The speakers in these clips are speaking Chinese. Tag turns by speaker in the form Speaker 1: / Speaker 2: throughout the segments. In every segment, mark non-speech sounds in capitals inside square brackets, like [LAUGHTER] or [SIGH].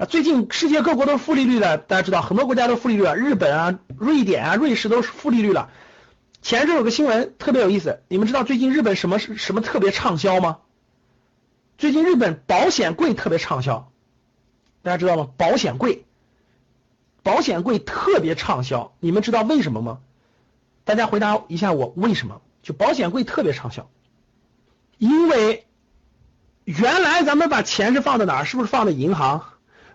Speaker 1: 啊，最近世界各国都负利率的，大家知道很多国家都负利率了，日本啊、瑞典啊、瑞士都是负利率了。前阵有个新闻特别有意思，你们知道最近日本什么什么特别畅销吗？最近日本保险柜特别畅销，大家知道吗？保险柜，保险柜特别畅销，你们知道为什么吗？大家回答一下我为什么？就保险柜特别畅销，因为原来咱们把钱是放在哪儿？是不是放在银行？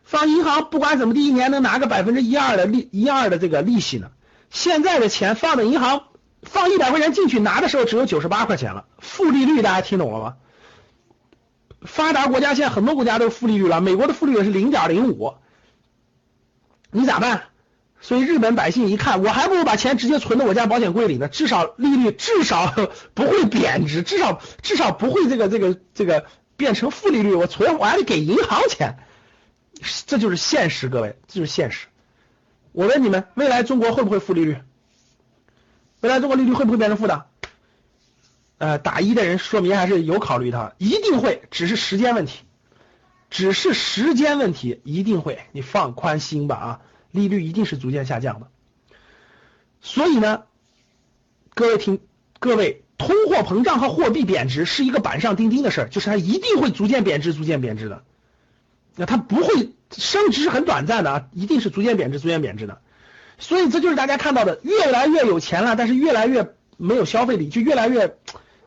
Speaker 1: 放银行不管怎么地，一年能拿个百分之一二的利一二的这个利息呢。现在的钱放在银行，放一百块钱进去拿的时候只有九十八块钱了，负利率大家听懂了吗？发达国家现在很多国家都是负利率了，美国的负利率是零点零五，你咋办？所以日本百姓一看，我还不如把钱直接存到我家保险柜里呢，至少利率至少 [LAUGHS] 不会贬值，至少至少不会这个这个这个变成负利率，我存我还得给银行钱。这就是现实，各位，这就是现实。我问你们，未来中国会不会负利率？未来中国利率会不会变成负的？呃，打一的人说明还是有考虑的，一定会，只是时间问题，只是时间问题，一定会。你放宽心吧啊，利率一定是逐渐下降的。所以呢，各位听，各位，通货膨胀和货币贬值是一个板上钉钉的事儿，就是它一定会逐渐贬值，逐渐贬值的。那它不会升值是很短暂的啊，一定是逐渐贬值、逐渐贬值的。所以这就是大家看到的，越来越有钱了，但是越来越没有消费力，就越来越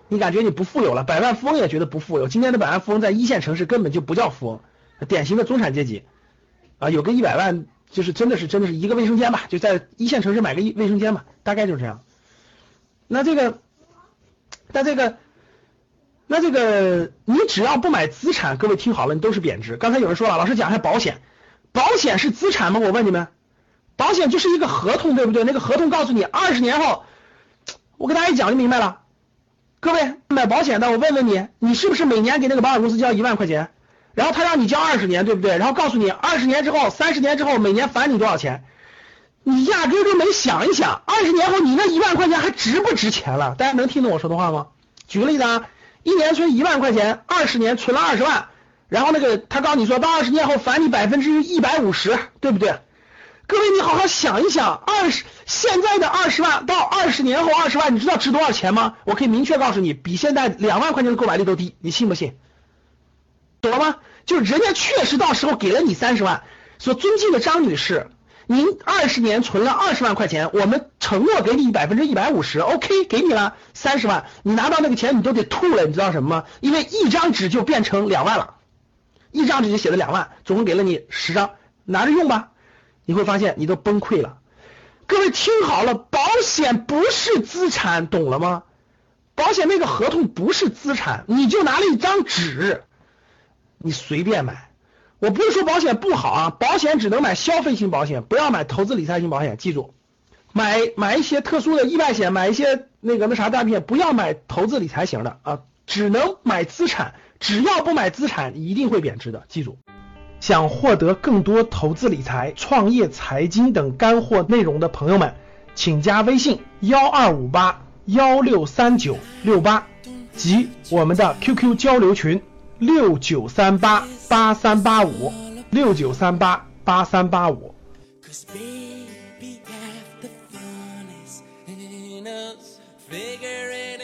Speaker 1: 你感觉你不富有了。百万富翁也觉得不富有。今天的百万富翁在一线城市根本就不叫富翁，典型的中产阶级啊，有个一百万就是真的是真的是一个卫生间吧，就在一线城市买个一卫生间吧，大概就是这样。那这个，那这个。那这个你只要不买资产，各位听好了，你都是贬值。刚才有人说了，老师讲一下保险，保险是资产吗？我问你们，保险就是一个合同，对不对？那个合同告诉你二十年后，我给大家一讲就明白了。各位买保险的，我问问你，你是不是每年给那个保险公司交一万块钱？然后他让你交二十年，对不对？然后告诉你二十年之后、三十年之后每年返你多少钱？你压根都没想一想，二十年后你那一万块钱还值不值钱了？大家能听懂我说的话吗？举个例子啊。一年存一万块钱，二十年存了二十万，然后那个他告诉你说到二十年后返你百分之一百五十，对不对？各位你好好想一想，二十现在的二十万到二十年后二十万，你知道值多少钱吗？我可以明确告诉你，比现在两万块钱的购买力都低，你信不信？懂了吗？就是人家确实到时候给了你三十万，所尊敬的张女士。您二十年存了二十万块钱，我们承诺给你百分之一百五十，OK，给你了三十万，你拿到那个钱你都得吐了，你知道什么吗？因为一张纸就变成两万了，一张纸就写了两万，总共给了你十张，拿着用吧，你会发现你都崩溃了。各位听好了，保险不是资产，懂了吗？保险那个合同不是资产，你就拿了一张纸，你随便买。我不是说保险不好啊，保险只能买消费型保险，不要买投资理财型保险。记住，买买一些特殊的意外险，买一些那个那啥诈骗，不要买投资理财型的啊，只能买资产。只要不买资产，一定会贬值的。记住，想获得更多投资理财、创业、财经等干货内容的朋友们，请加微信幺二五八幺六三九六八及我们的 QQ 交流群。六九三八八三八五六九三八八三八五。Figure